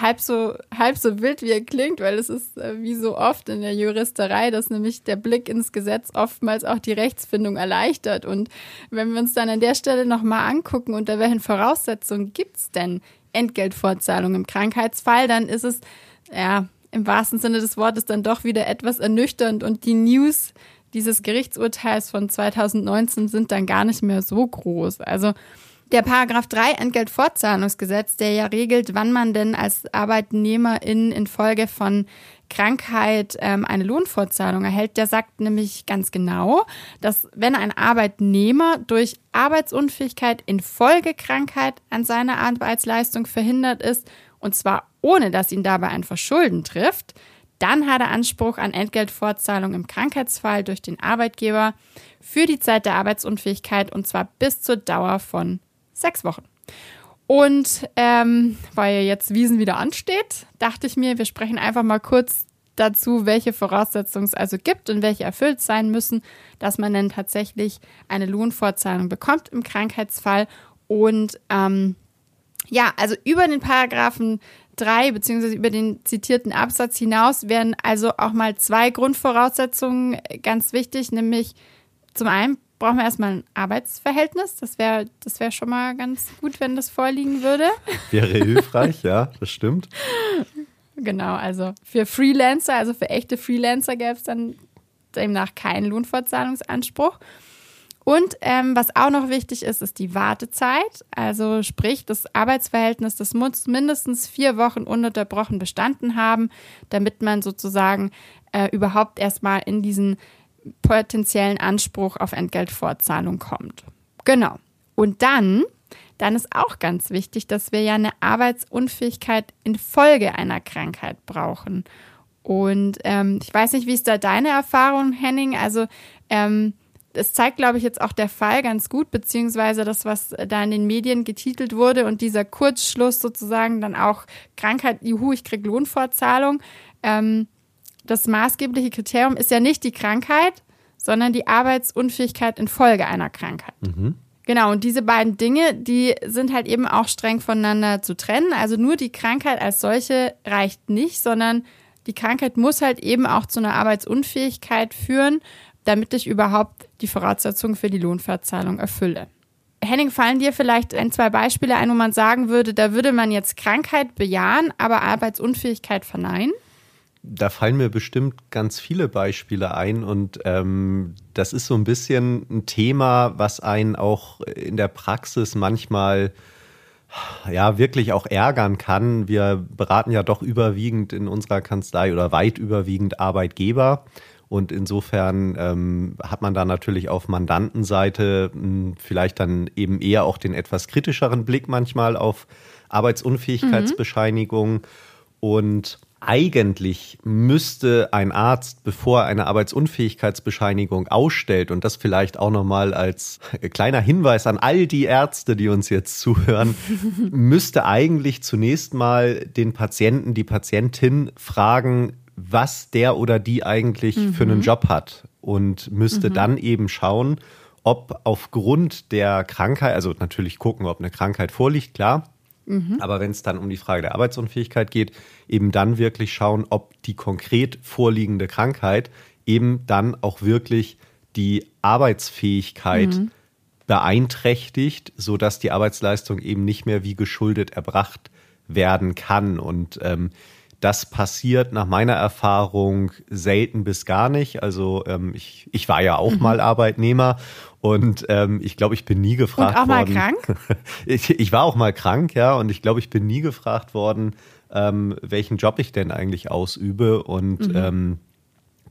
halb so, halb so wild, wie er klingt, weil es ist äh, wie so oft in der Juristerei, dass nämlich der Blick ins Gesetz oftmals auch die Rechtsfindung erleichtert. Und wenn wir uns dann an der Stelle nochmal angucken, unter welchen Voraussetzungen gibt es denn Entgeltfortzahlung im Krankheitsfall, dann ist es, ja, im wahrsten Sinne des Wortes dann doch wieder etwas ernüchternd und die News dieses Gerichtsurteils von 2019 sind dann gar nicht mehr so groß. Also der Paragraph 3 Entgeltfortzahlungsgesetz, der ja regelt, wann man denn als Arbeitnehmerin infolge von Krankheit ähm, eine Lohnfortzahlung erhält, der sagt nämlich ganz genau, dass wenn ein Arbeitnehmer durch Arbeitsunfähigkeit infolge Krankheit an seiner Arbeitsleistung verhindert ist, und zwar ohne dass ihn dabei ein Verschulden trifft, dann hat er Anspruch an Entgeltfortzahlung im Krankheitsfall durch den Arbeitgeber für die Zeit der Arbeitsunfähigkeit und zwar bis zur Dauer von sechs Wochen. Und ähm, weil jetzt Wiesen wieder ansteht, dachte ich mir, wir sprechen einfach mal kurz dazu, welche Voraussetzungen es also gibt und welche erfüllt sein müssen, dass man dann tatsächlich eine Lohnfortzahlung bekommt im Krankheitsfall. Und ähm, ja, also über den Paragraphen 3 beziehungsweise über den zitierten Absatz hinaus wären also auch mal zwei Grundvoraussetzungen ganz wichtig, nämlich zum einen brauchen wir erstmal ein Arbeitsverhältnis. Das wäre das wär schon mal ganz gut, wenn das vorliegen würde. Wäre hilfreich, ja, das stimmt. Genau, also für Freelancer, also für echte Freelancer gäbe es dann demnach keinen Lohnfortzahlungsanspruch. Und ähm, was auch noch wichtig ist, ist die Wartezeit. Also sprich, das Arbeitsverhältnis, das muss mindestens vier Wochen ununterbrochen bestanden haben, damit man sozusagen äh, überhaupt erstmal in diesen potenziellen Anspruch auf Entgeltfortzahlung kommt. Genau. Und dann, dann ist auch ganz wichtig, dass wir ja eine Arbeitsunfähigkeit infolge einer Krankheit brauchen. Und ähm, ich weiß nicht, wie ist da deine Erfahrung, Henning? Also ähm, es zeigt, glaube ich, jetzt auch der Fall ganz gut, beziehungsweise das, was da in den Medien getitelt wurde und dieser Kurzschluss sozusagen dann auch Krankheit, juhu, ich krieg Lohnfortzahlung. Ähm, das maßgebliche Kriterium ist ja nicht die Krankheit, sondern die Arbeitsunfähigkeit infolge einer Krankheit. Mhm. Genau, und diese beiden Dinge, die sind halt eben auch streng voneinander zu trennen. Also nur die Krankheit als solche reicht nicht, sondern die Krankheit muss halt eben auch zu einer Arbeitsunfähigkeit führen, damit ich überhaupt die Voraussetzungen für die Lohnverzahlung erfülle. Henning, fallen dir vielleicht ein, zwei Beispiele ein, wo man sagen würde, da würde man jetzt Krankheit bejahen, aber Arbeitsunfähigkeit verneinen? Da fallen mir bestimmt ganz viele Beispiele ein und ähm, das ist so ein bisschen ein Thema, was einen auch in der Praxis manchmal ja wirklich auch ärgern kann. Wir beraten ja doch überwiegend in unserer Kanzlei oder weit überwiegend Arbeitgeber. Und insofern ähm, hat man da natürlich auf Mandantenseite mh, hm, vielleicht dann eben eher auch den etwas kritischeren Blick manchmal auf Arbeitsunfähigkeitsbescheinigung. Mhm. Und eigentlich müsste ein Arzt, bevor er eine Arbeitsunfähigkeitsbescheinigung ausstellt, und das vielleicht auch nochmal als kleiner Hinweis an all die Ärzte, die uns jetzt zuhören, müsste eigentlich zunächst mal den Patienten, die Patientin fragen, was der oder die eigentlich mhm. für einen Job hat und müsste mhm. dann eben schauen, ob aufgrund der Krankheit, also natürlich gucken, ob eine Krankheit vorliegt, klar, Mhm. Aber wenn es dann um die Frage der Arbeitsunfähigkeit geht, eben dann wirklich schauen, ob die konkret vorliegende Krankheit eben dann auch wirklich die Arbeitsfähigkeit mhm. beeinträchtigt, sodass die Arbeitsleistung eben nicht mehr wie geschuldet erbracht werden kann. Und ähm, das passiert nach meiner Erfahrung selten bis gar nicht. Also ähm, ich, ich war ja auch mhm. mal Arbeitnehmer und ähm, ich glaube, ich bin nie gefragt und auch worden. mal krank? ich, ich war auch mal krank, ja, und ich glaube, ich bin nie gefragt worden, ähm, welchen Job ich denn eigentlich ausübe. Und mhm. ähm,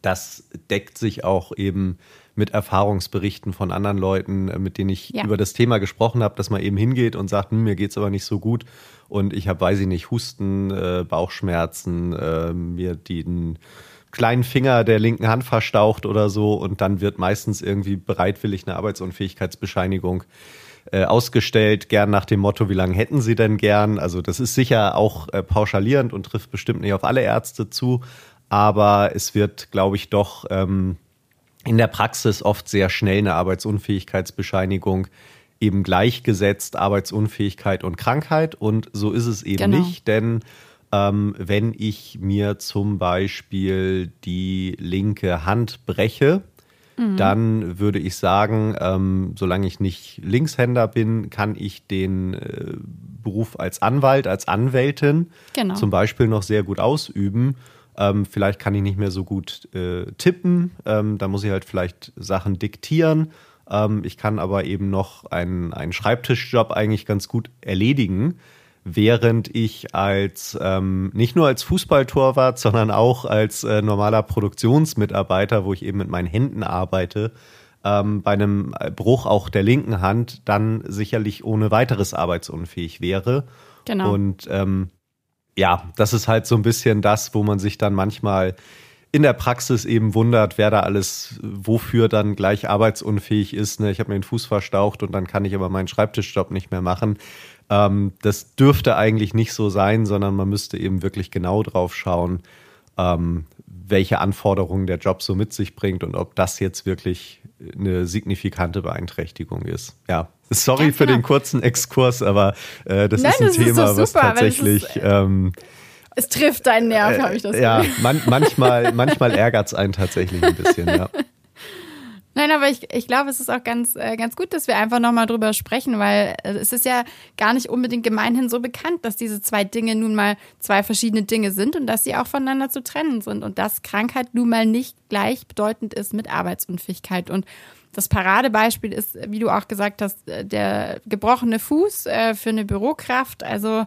das deckt sich auch eben mit Erfahrungsberichten von anderen Leuten, äh, mit denen ich ja. über das Thema gesprochen habe, dass man eben hingeht und sagt, hm, mir geht's aber nicht so gut und ich habe, weiß ich nicht, Husten, äh, Bauchschmerzen, äh, mir den kleinen Finger der linken Hand verstaucht oder so und dann wird meistens irgendwie bereitwillig eine Arbeitsunfähigkeitsbescheinigung äh, ausgestellt, gern nach dem Motto, wie lange hätten Sie denn gern? Also das ist sicher auch äh, pauschalierend und trifft bestimmt nicht auf alle Ärzte zu, aber es wird, glaube ich, doch ähm, in der Praxis oft sehr schnell eine Arbeitsunfähigkeitsbescheinigung eben gleichgesetzt Arbeitsunfähigkeit und Krankheit und so ist es eben genau. nicht, denn ähm, wenn ich mir zum Beispiel die linke Hand breche, mhm. dann würde ich sagen, ähm, solange ich nicht Linkshänder bin, kann ich den äh, Beruf als Anwalt, als Anwältin genau. zum Beispiel noch sehr gut ausüben. Ähm, vielleicht kann ich nicht mehr so gut äh, tippen. Ähm, da muss ich halt vielleicht Sachen diktieren. Ähm, ich kann aber eben noch einen, einen Schreibtischjob eigentlich ganz gut erledigen während ich als ähm, nicht nur als Fußballtorwart, sondern auch als äh, normaler Produktionsmitarbeiter, wo ich eben mit meinen Händen arbeite, ähm, bei einem Bruch auch der linken Hand dann sicherlich ohne weiteres arbeitsunfähig wäre. Genau. Und ähm, ja, das ist halt so ein bisschen das, wo man sich dann manchmal in der Praxis eben wundert, wer da alles wofür dann gleich arbeitsunfähig ist. Ne? Ich habe mir den Fuß verstaucht und dann kann ich aber meinen Schreibtischjob nicht mehr machen. Ähm, das dürfte eigentlich nicht so sein, sondern man müsste eben wirklich genau drauf schauen, ähm, welche Anforderungen der Job so mit sich bringt und ob das jetzt wirklich eine signifikante Beeinträchtigung ist. Ja, sorry für genau. den kurzen Exkurs, aber äh, das Nein, ist ein das Thema, ist so super, was tatsächlich. Ist, ähm, es trifft deinen Nerv, äh, habe ich das Ja, man, manchmal, manchmal ärgert es einen tatsächlich ein bisschen, ja. Nein, aber ich, ich glaube, es ist auch ganz, äh, ganz gut, dass wir einfach nochmal drüber sprechen, weil äh, es ist ja gar nicht unbedingt gemeinhin so bekannt, dass diese zwei Dinge nun mal zwei verschiedene Dinge sind und dass sie auch voneinander zu trennen sind und dass Krankheit nun mal nicht gleichbedeutend ist mit Arbeitsunfähigkeit. Und das Paradebeispiel ist, wie du auch gesagt hast, äh, der gebrochene Fuß äh, für eine Bürokraft. Also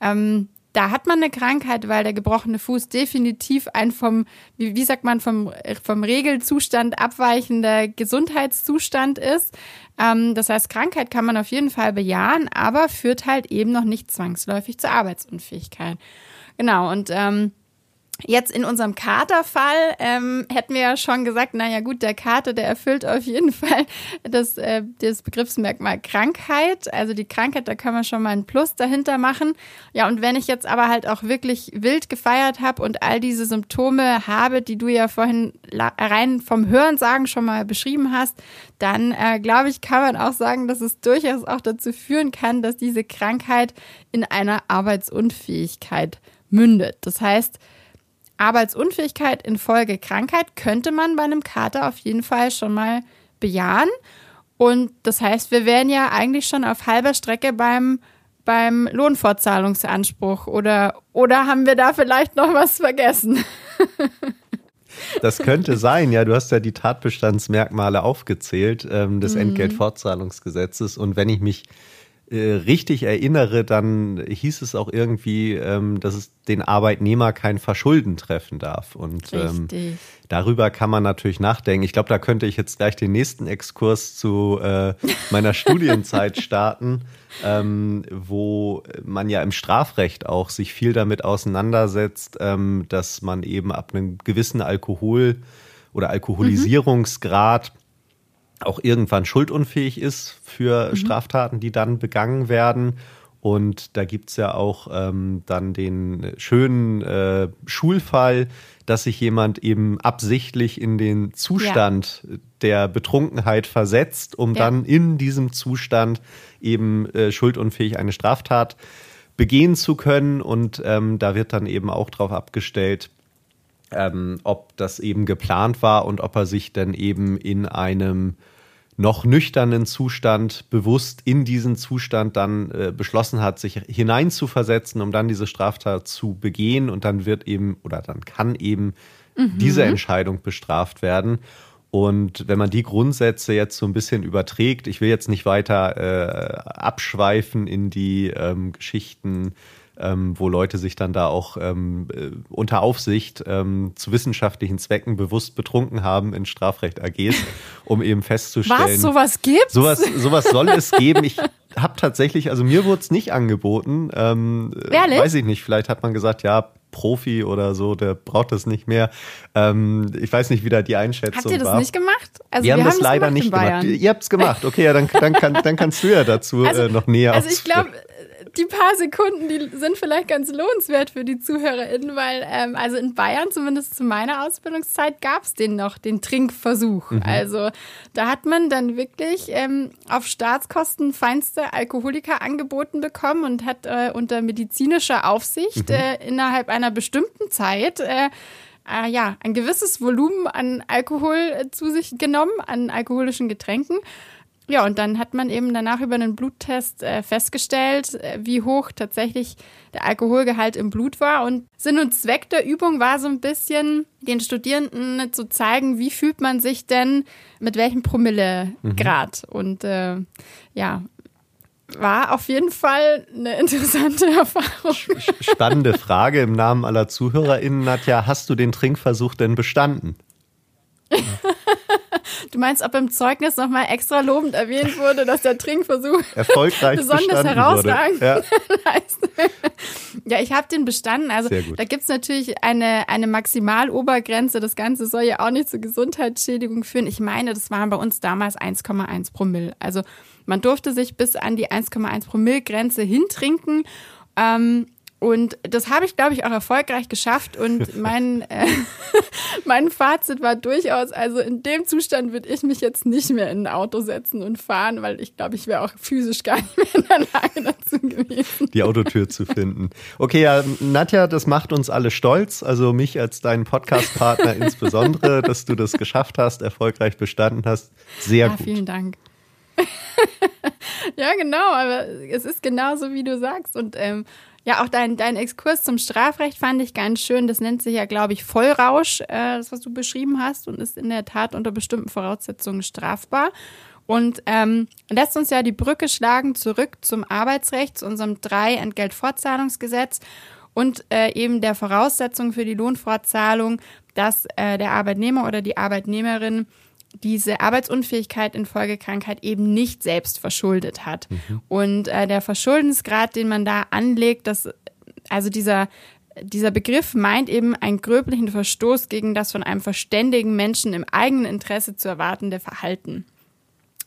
ähm, da hat man eine Krankheit, weil der gebrochene Fuß definitiv ein vom, wie, wie sagt man, vom, vom Regelzustand abweichender Gesundheitszustand ist. Ähm, das heißt, Krankheit kann man auf jeden Fall bejahen, aber führt halt eben noch nicht zwangsläufig zur Arbeitsunfähigkeit. Genau, und ähm, Jetzt in unserem Katerfall ähm, hätten wir ja schon gesagt, naja gut, der Kater, der erfüllt auf jeden Fall das, äh, das Begriffsmerkmal Krankheit. Also die Krankheit, da können wir schon mal ein Plus dahinter machen. Ja, und wenn ich jetzt aber halt auch wirklich wild gefeiert habe und all diese Symptome habe, die du ja vorhin rein vom Hörensagen schon mal beschrieben hast, dann äh, glaube ich, kann man auch sagen, dass es durchaus auch dazu führen kann, dass diese Krankheit in einer Arbeitsunfähigkeit mündet. Das heißt, Arbeitsunfähigkeit infolge Krankheit könnte man bei einem Kater auf jeden Fall schon mal bejahen. Und das heißt, wir wären ja eigentlich schon auf halber Strecke beim, beim Lohnfortzahlungsanspruch. Oder, oder haben wir da vielleicht noch was vergessen? Das könnte sein, ja. Du hast ja die Tatbestandsmerkmale aufgezählt ähm, des mhm. Entgeltfortzahlungsgesetzes. Und wenn ich mich richtig erinnere, dann hieß es auch irgendwie, ähm, dass es den Arbeitnehmer kein Verschulden treffen darf. Und ähm, darüber kann man natürlich nachdenken. Ich glaube, da könnte ich jetzt gleich den nächsten Exkurs zu äh, meiner Studienzeit starten, ähm, wo man ja im Strafrecht auch sich viel damit auseinandersetzt, dass man eben ab einem gewissen Alkohol- oder Alkoholisierungsgrad mhm auch irgendwann schuldunfähig ist für mhm. Straftaten, die dann begangen werden. Und da gibt's ja auch ähm, dann den schönen äh, Schulfall, dass sich jemand eben absichtlich in den Zustand ja. der Betrunkenheit versetzt, um ja. dann in diesem Zustand eben äh, schuldunfähig eine Straftat begehen zu können. Und ähm, da wird dann eben auch darauf abgestellt, ähm, ob das eben geplant war und ob er sich dann eben in einem noch nüchternen Zustand bewusst in diesen Zustand dann äh, beschlossen hat, sich hineinzuversetzen, um dann diese Straftat zu begehen und dann wird eben oder dann kann eben mhm. diese Entscheidung bestraft werden. Und wenn man die Grundsätze jetzt so ein bisschen überträgt, ich will jetzt nicht weiter äh, abschweifen in die ähm, Geschichten ähm, wo Leute sich dann da auch ähm, äh, unter Aufsicht ähm, zu wissenschaftlichen Zwecken bewusst betrunken haben in Strafrecht AGs, um eben festzustellen. Was? Sowas gibt Sowas, sowas soll es geben. Ich habe tatsächlich, also mir wurde es nicht angeboten. Ähm, Ehrlich? Weiß ich nicht. Vielleicht hat man gesagt, ja, Profi oder so, der braucht das nicht mehr. Ähm, ich weiß nicht, wie da die Einschätzung war. Habt ihr das war. nicht gemacht? Also wir, wir haben das leider gemacht nicht gemacht. Ihr habt es gemacht. Okay, ja, dann, dann, kann, dann kannst du ja dazu also, äh, noch näher Also ich glaube, die paar Sekunden, die sind vielleicht ganz lohnenswert für die ZuhörerInnen, weil ähm, also in Bayern, zumindest zu meiner Ausbildungszeit, gab es den noch, den Trinkversuch. Mhm. Also da hat man dann wirklich ähm, auf Staatskosten feinste Alkoholiker angeboten bekommen und hat äh, unter medizinischer Aufsicht mhm. äh, innerhalb einer bestimmten Zeit äh, äh, ja, ein gewisses Volumen an Alkohol äh, zu sich genommen, an alkoholischen Getränken. Ja, und dann hat man eben danach über einen Bluttest äh, festgestellt, äh, wie hoch tatsächlich der Alkoholgehalt im Blut war. Und Sinn und Zweck der Übung war so ein bisschen, den Studierenden zu zeigen, wie fühlt man sich denn mit welchem Promillegrad. Mhm. Und äh, ja, war auf jeden Fall eine interessante Erfahrung. Spannende Frage im Namen aller ZuhörerInnen, Nadja. Hast du den Trinkversuch denn bestanden? Du meinst, ob im Zeugnis nochmal extra lobend erwähnt wurde, dass der Trinkversuch erfolgreich besonders herausragend ja. ja, ich habe den bestanden. Also da gibt es natürlich eine, eine Maximalobergrenze. Das Ganze soll ja auch nicht zur Gesundheitsschädigung führen. Ich meine, das waren bei uns damals 1,1 Promille. Also man durfte sich bis an die 1,1 Promille Grenze hintrinken. Ähm, und das habe ich, glaube ich, auch erfolgreich geschafft. Und mein, äh, mein Fazit war durchaus, also in dem Zustand würde ich mich jetzt nicht mehr in ein Auto setzen und fahren, weil ich glaube, ich wäre auch physisch gar nicht mehr in der Lage dazu gewesen. Die Autotür zu finden. Okay, ja, Nadja, das macht uns alle stolz. Also mich als deinen Podcast-Partner insbesondere, dass du das geschafft hast, erfolgreich bestanden hast. Sehr ja, gut. Vielen Dank. ja, genau, aber es ist genauso, wie du sagst. Und ähm, ja, auch dein, dein Exkurs zum Strafrecht fand ich ganz schön. Das nennt sich ja, glaube ich, Vollrausch, äh, das, was du beschrieben hast, und ist in der Tat unter bestimmten Voraussetzungen strafbar. Und ähm, lässt uns ja die Brücke schlagen zurück zum Arbeitsrecht, zu unserem drei Entgeltfortzahlungsgesetz und äh, eben der Voraussetzung für die Lohnfortzahlung, dass äh, der Arbeitnehmer oder die Arbeitnehmerin diese Arbeitsunfähigkeit in Folgekrankheit eben nicht selbst verschuldet hat. Mhm. Und äh, der Verschuldensgrad, den man da anlegt, das, also dieser, dieser Begriff meint eben einen gröblichen Verstoß gegen das von einem verständigen Menschen im eigenen Interesse zu erwartende Verhalten.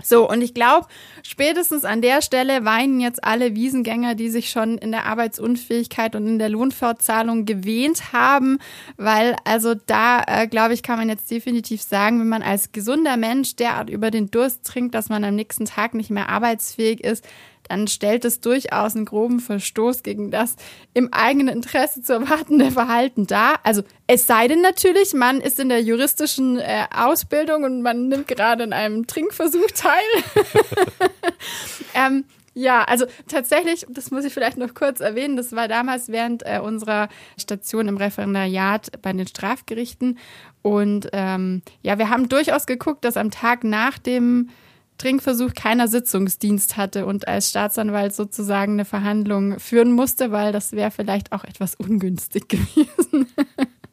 So, und ich glaube, spätestens an der Stelle weinen jetzt alle Wiesengänger, die sich schon in der Arbeitsunfähigkeit und in der Lohnfortzahlung gewähnt haben, weil also da, äh, glaube ich, kann man jetzt definitiv sagen, wenn man als gesunder Mensch derart über den Durst trinkt, dass man am nächsten Tag nicht mehr arbeitsfähig ist, dann stellt es durchaus einen groben Verstoß gegen das im eigenen Interesse zu erwartende Verhalten dar. Also es sei denn natürlich, man ist in der juristischen äh, Ausbildung und man nimmt gerade in einem Trinkversuch teil. ähm, ja, also tatsächlich, das muss ich vielleicht noch kurz erwähnen, das war damals während äh, unserer Station im Referendariat bei den Strafgerichten. Und ähm, ja, wir haben durchaus geguckt, dass am Tag nach dem Trinkversuch keiner Sitzungsdienst hatte und als Staatsanwalt sozusagen eine Verhandlung führen musste, weil das wäre vielleicht auch etwas ungünstig gewesen.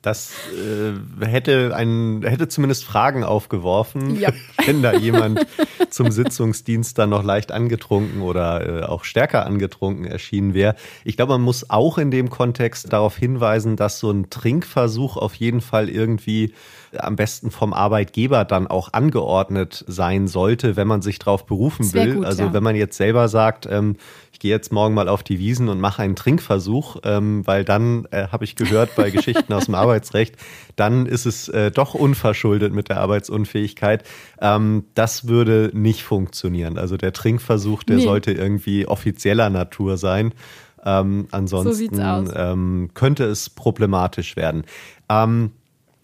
Das äh, hätte ein, hätte zumindest Fragen aufgeworfen, ja. wenn da jemand zum Sitzungsdienst dann noch leicht angetrunken oder äh, auch stärker angetrunken erschienen wäre. Ich glaube, man muss auch in dem Kontext darauf hinweisen, dass so ein Trinkversuch auf jeden Fall irgendwie am besten vom Arbeitgeber dann auch angeordnet sein sollte, wenn man sich darauf berufen will. Gut, also ja. wenn man jetzt selber sagt, ähm, ich gehe jetzt morgen mal auf die Wiesen und mache einen Trinkversuch, ähm, weil dann äh, habe ich gehört bei Geschichten aus dem Arbeitsrecht, dann ist es äh, doch unverschuldet mit der Arbeitsunfähigkeit. Ähm, das würde nicht funktionieren. Also der Trinkversuch, der nee. sollte irgendwie offizieller Natur sein. Ähm, ansonsten so ähm, könnte es problematisch werden. Ähm,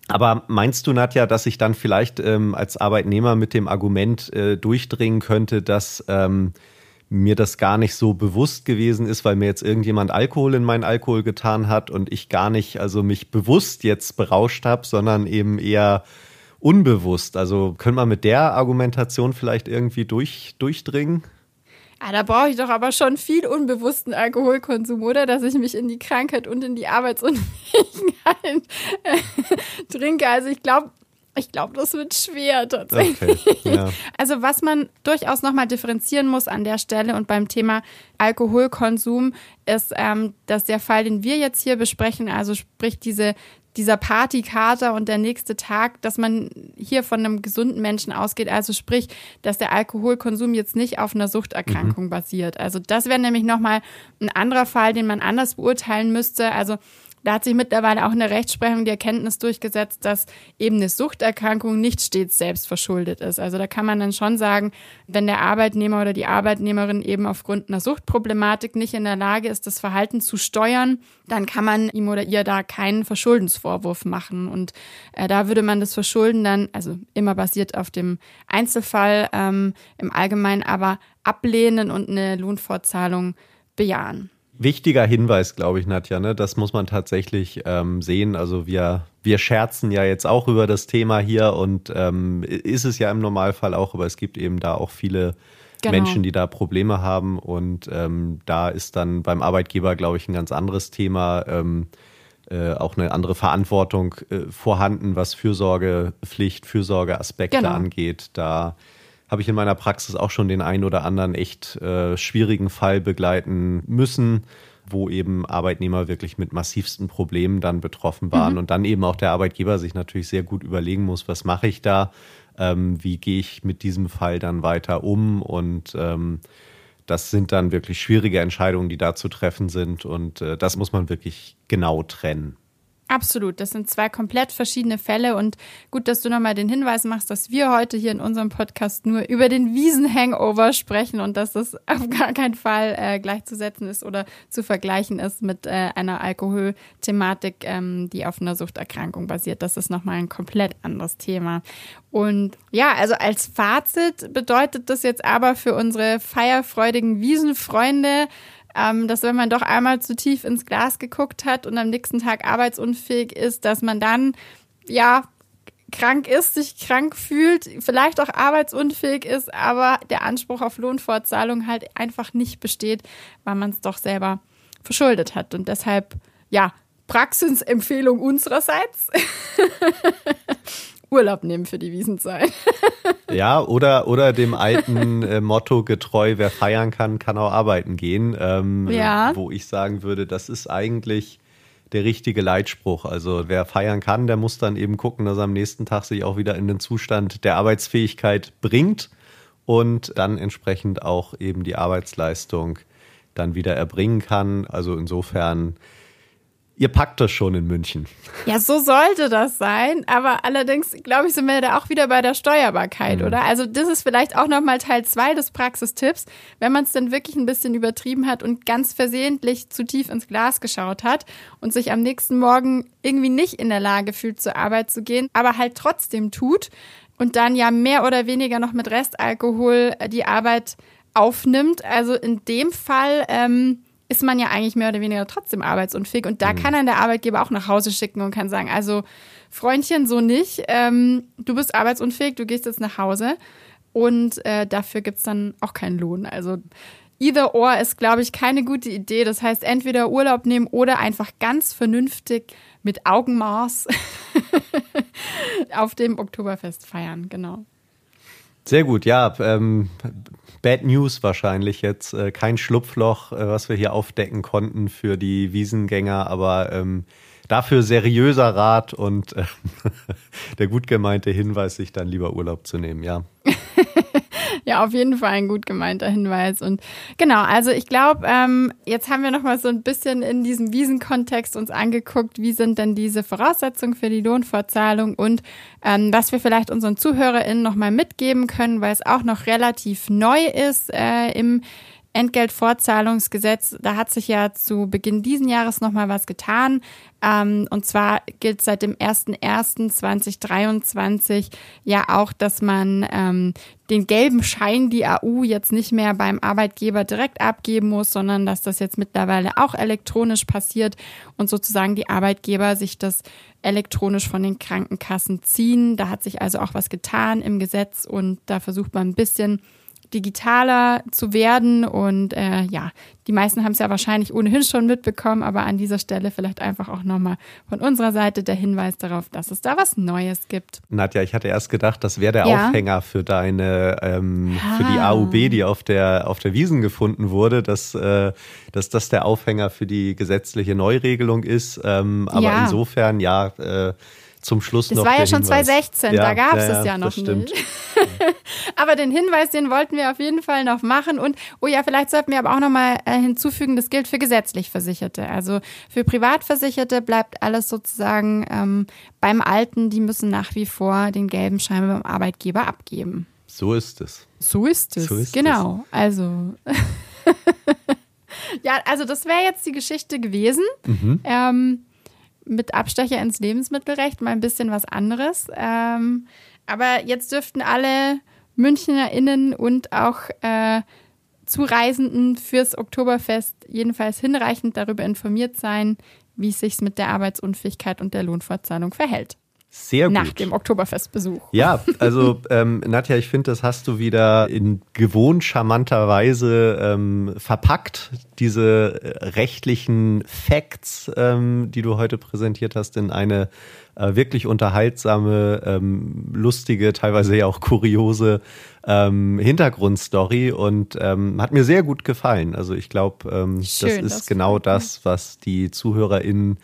aber meinst du, Nadja, dass ich dann vielleicht ähm, als Arbeitnehmer mit dem Argument äh, durchdringen könnte, dass ähm, mir das gar nicht so bewusst gewesen ist, weil mir jetzt irgendjemand Alkohol in meinen Alkohol getan hat und ich gar nicht, also mich bewusst jetzt berauscht habe, sondern eben eher unbewusst. Also können wir mit der Argumentation vielleicht irgendwie durch, durchdringen? Ah, da brauche ich doch aber schon viel unbewussten Alkoholkonsum, oder? Dass ich mich in die Krankheit und in die Arbeitsunfähigkeit äh, trinke. Also ich glaube, ich glaube, das wird schwer tatsächlich. Okay, ja. Also was man durchaus nochmal differenzieren muss an der Stelle und beim Thema Alkoholkonsum ist, ähm, dass der Fall, den wir jetzt hier besprechen, also sprich diese dieser Partykater und der nächste Tag, dass man hier von einem gesunden Menschen ausgeht. Also sprich, dass der Alkoholkonsum jetzt nicht auf einer Suchterkrankung mhm. basiert. Also das wäre nämlich nochmal ein anderer Fall, den man anders beurteilen müsste. Also da hat sich mittlerweile auch in der Rechtsprechung die Erkenntnis durchgesetzt, dass eben eine Suchterkrankung nicht stets selbst verschuldet ist. Also da kann man dann schon sagen, wenn der Arbeitnehmer oder die Arbeitnehmerin eben aufgrund einer Suchtproblematik nicht in der Lage ist, das Verhalten zu steuern, dann kann man ihm oder ihr da keinen Verschuldensvorwurf machen. Und äh, da würde man das Verschulden dann, also immer basiert auf dem Einzelfall ähm, im Allgemeinen, aber ablehnen und eine Lohnfortzahlung bejahen. Wichtiger Hinweis, glaube ich, Nadja, ne? das muss man tatsächlich ähm, sehen. Also wir, wir scherzen ja jetzt auch über das Thema hier und ähm, ist es ja im Normalfall auch, aber es gibt eben da auch viele genau. Menschen, die da Probleme haben und ähm, da ist dann beim Arbeitgeber, glaube ich, ein ganz anderes Thema. Ähm, äh, auch eine andere Verantwortung äh, vorhanden, was Fürsorgepflicht, Fürsorgeaspekte genau. angeht. Da habe ich in meiner Praxis auch schon den einen oder anderen echt äh, schwierigen Fall begleiten müssen, wo eben Arbeitnehmer wirklich mit massivsten Problemen dann betroffen waren mhm. und dann eben auch der Arbeitgeber sich natürlich sehr gut überlegen muss, was mache ich da, ähm, wie gehe ich mit diesem Fall dann weiter um und ähm, das sind dann wirklich schwierige Entscheidungen, die da zu treffen sind und äh, das muss man wirklich genau trennen. Absolut, das sind zwei komplett verschiedene Fälle und gut, dass du nochmal den Hinweis machst, dass wir heute hier in unserem Podcast nur über den Wiesen-Hangover sprechen und dass das auf gar keinen Fall äh, gleichzusetzen ist oder zu vergleichen ist mit äh, einer Alkoholthematik, ähm, die auf einer Suchterkrankung basiert. Das ist nochmal ein komplett anderes Thema. Und ja, also als Fazit bedeutet das jetzt aber für unsere feierfreudigen Wiesenfreunde, ähm, dass wenn man doch einmal zu tief ins Glas geguckt hat und am nächsten Tag arbeitsunfähig ist, dass man dann ja krank ist, sich krank fühlt, vielleicht auch arbeitsunfähig ist, aber der Anspruch auf Lohnfortzahlung halt einfach nicht besteht, weil man es doch selber verschuldet hat. Und deshalb, ja, Praxisempfehlung unsererseits. Urlaub nehmen für die Wiesenzeit. ja, oder, oder dem alten äh, Motto getreu, wer feiern kann, kann auch arbeiten gehen. Ähm, ja. Wo ich sagen würde, das ist eigentlich der richtige Leitspruch. Also wer feiern kann, der muss dann eben gucken, dass er am nächsten Tag sich auch wieder in den Zustand der Arbeitsfähigkeit bringt und dann entsprechend auch eben die Arbeitsleistung dann wieder erbringen kann. Also insofern Ihr packt das schon in München. Ja, so sollte das sein. Aber allerdings, glaube ich, sind wir da auch wieder bei der Steuerbarkeit, mhm. oder? Also, das ist vielleicht auch nochmal Teil zwei des Praxistipps. Wenn man es dann wirklich ein bisschen übertrieben hat und ganz versehentlich zu tief ins Glas geschaut hat und sich am nächsten Morgen irgendwie nicht in der Lage fühlt, zur Arbeit zu gehen, aber halt trotzdem tut und dann ja mehr oder weniger noch mit Restalkohol die Arbeit aufnimmt. Also in dem Fall, ähm, ist man ja eigentlich mehr oder weniger trotzdem arbeitsunfähig. Und da mhm. kann dann der Arbeitgeber auch nach Hause schicken und kann sagen, also Freundchen, so nicht. Ähm, du bist arbeitsunfähig, du gehst jetzt nach Hause. Und äh, dafür es dann auch keinen Lohn. Also either or ist, glaube ich, keine gute Idee. Das heißt, entweder Urlaub nehmen oder einfach ganz vernünftig mit Augenmaß auf dem Oktoberfest feiern. Genau. Sehr gut, ja. Ähm, Bad News wahrscheinlich jetzt. Äh, kein Schlupfloch, äh, was wir hier aufdecken konnten für die Wiesengänger, aber ähm, dafür seriöser Rat und äh, der gut gemeinte Hinweis, sich dann lieber Urlaub zu nehmen, ja. ja, auf jeden Fall ein gut gemeinter Hinweis. Und genau, also ich glaube, ähm, jetzt haben wir noch mal so ein bisschen in diesem Wiesenkontext uns angeguckt, wie sind denn diese Voraussetzungen für die Lohnfortzahlung und ähm, was wir vielleicht unseren ZuhörerInnen noch mal mitgeben können, weil es auch noch relativ neu ist äh, im Entgeltfortzahlungsgesetz, da hat sich ja zu Beginn diesen Jahres nochmal was getan. Ähm, und zwar gilt seit dem 01.01.2023 ja auch, dass man ähm, den gelben Schein, die AU, jetzt nicht mehr beim Arbeitgeber direkt abgeben muss, sondern dass das jetzt mittlerweile auch elektronisch passiert und sozusagen die Arbeitgeber sich das elektronisch von den Krankenkassen ziehen. Da hat sich also auch was getan im Gesetz und da versucht man ein bisschen digitaler zu werden. Und äh, ja, die meisten haben es ja wahrscheinlich ohnehin schon mitbekommen, aber an dieser Stelle vielleicht einfach auch nochmal von unserer Seite der Hinweis darauf, dass es da was Neues gibt. Nadja, ich hatte erst gedacht, das wäre der ja? Aufhänger für deine, ähm, ah. für die AUB, die auf der, auf der Wiesen gefunden wurde, dass, äh, dass das der Aufhänger für die gesetzliche Neuregelung ist. Ähm, aber ja. insofern, ja, äh, zum Schluss das noch. Das war ja schon Hinweis. 2016, ja, da gab es ja, es ja noch nicht. aber den Hinweis, den wollten wir auf jeden Fall noch machen. Und, oh ja, vielleicht sollten wir aber auch nochmal äh, hinzufügen, das gilt für gesetzlich Versicherte. Also für Privatversicherte bleibt alles sozusagen ähm, beim Alten. Die müssen nach wie vor den gelben Schein beim Arbeitgeber abgeben. So ist es. So ist es, so ist genau. Es. Also. ja, also das wäre jetzt die Geschichte gewesen. Mhm. Ähm, mit Abstecher ins Lebensmittelrecht mal ein bisschen was anderes. Ähm, aber jetzt dürften alle MünchnerInnen und auch äh, Zureisenden fürs Oktoberfest jedenfalls hinreichend darüber informiert sein, wie es sich mit der Arbeitsunfähigkeit und der Lohnfortzahlung verhält. Sehr gut. Nach dem Oktoberfestbesuch. Ja, also ähm, Nadja, ich finde, das hast du wieder in gewohnt charmanter Weise ähm, verpackt, diese äh, rechtlichen Facts, ähm, die du heute präsentiert hast, in eine äh, wirklich unterhaltsame, ähm, lustige, teilweise ja auch kuriose ähm, Hintergrundstory und ähm, hat mir sehr gut gefallen. Also ich glaube, ähm, das ist das genau das, was die ZuhörerInnen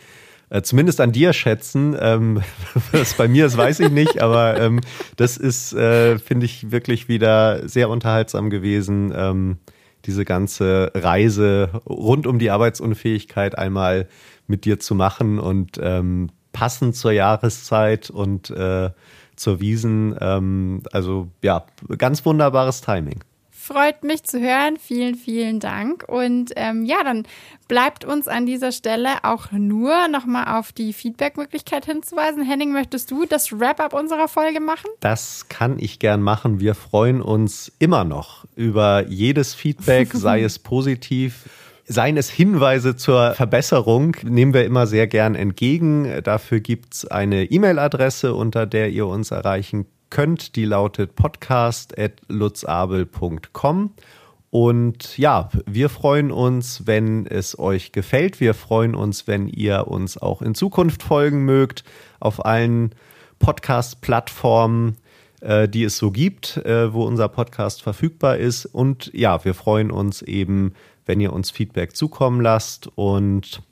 äh, zumindest an dir schätzen. Ähm, was bei mir ist, weiß ich nicht, aber ähm, das ist, äh, finde ich, wirklich wieder sehr unterhaltsam gewesen. Ähm, diese ganze Reise rund um die Arbeitsunfähigkeit einmal mit dir zu machen und ähm, passend zur Jahreszeit und äh, zur Wiesen. Ähm, also ja, ganz wunderbares Timing. Freut mich zu hören. Vielen, vielen Dank. Und ähm, ja, dann bleibt uns an dieser Stelle auch nur nochmal auf die Feedback-Möglichkeit hinzuweisen. Henning, möchtest du das Wrap-up unserer Folge machen? Das kann ich gern machen. Wir freuen uns immer noch über jedes Feedback, sei es positiv. Seien es Hinweise zur Verbesserung, nehmen wir immer sehr gern entgegen. Dafür gibt es eine E-Mail-Adresse, unter der ihr uns erreichen könnt. Die lautet podcast.lutzabel.com. Und ja, wir freuen uns, wenn es euch gefällt. Wir freuen uns, wenn ihr uns auch in Zukunft folgen mögt auf allen Podcast-Plattformen, äh, die es so gibt, äh, wo unser Podcast verfügbar ist. Und ja, wir freuen uns eben, wenn ihr uns Feedback zukommen lasst und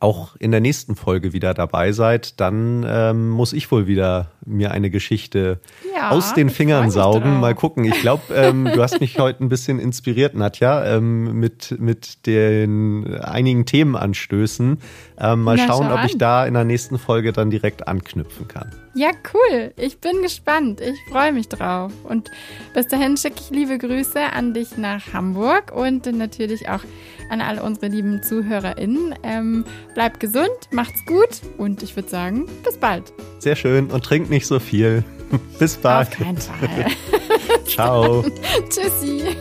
auch in der nächsten Folge wieder dabei seid, dann ähm, muss ich wohl wieder mir eine Geschichte ja, aus den Fingern saugen. Mal gucken. Ich glaube, ähm, du hast mich heute ein bisschen inspiriert, Nadja, ähm, mit, mit den einigen Themenanstößen. Ähm, mal Na, schauen, ob ich da in der nächsten Folge dann direkt anknüpfen kann. Ja, cool. Ich bin gespannt. Ich freue mich drauf. Und bis dahin schicke ich liebe Grüße an dich nach Hamburg und natürlich auch an alle unsere lieben ZuhörerInnen. Ähm, bleibt gesund, macht's gut und ich würde sagen, bis bald. Sehr schön und trinkt nicht so viel. bis bald. Auf keinen Fall. Ciao. Tschüssi.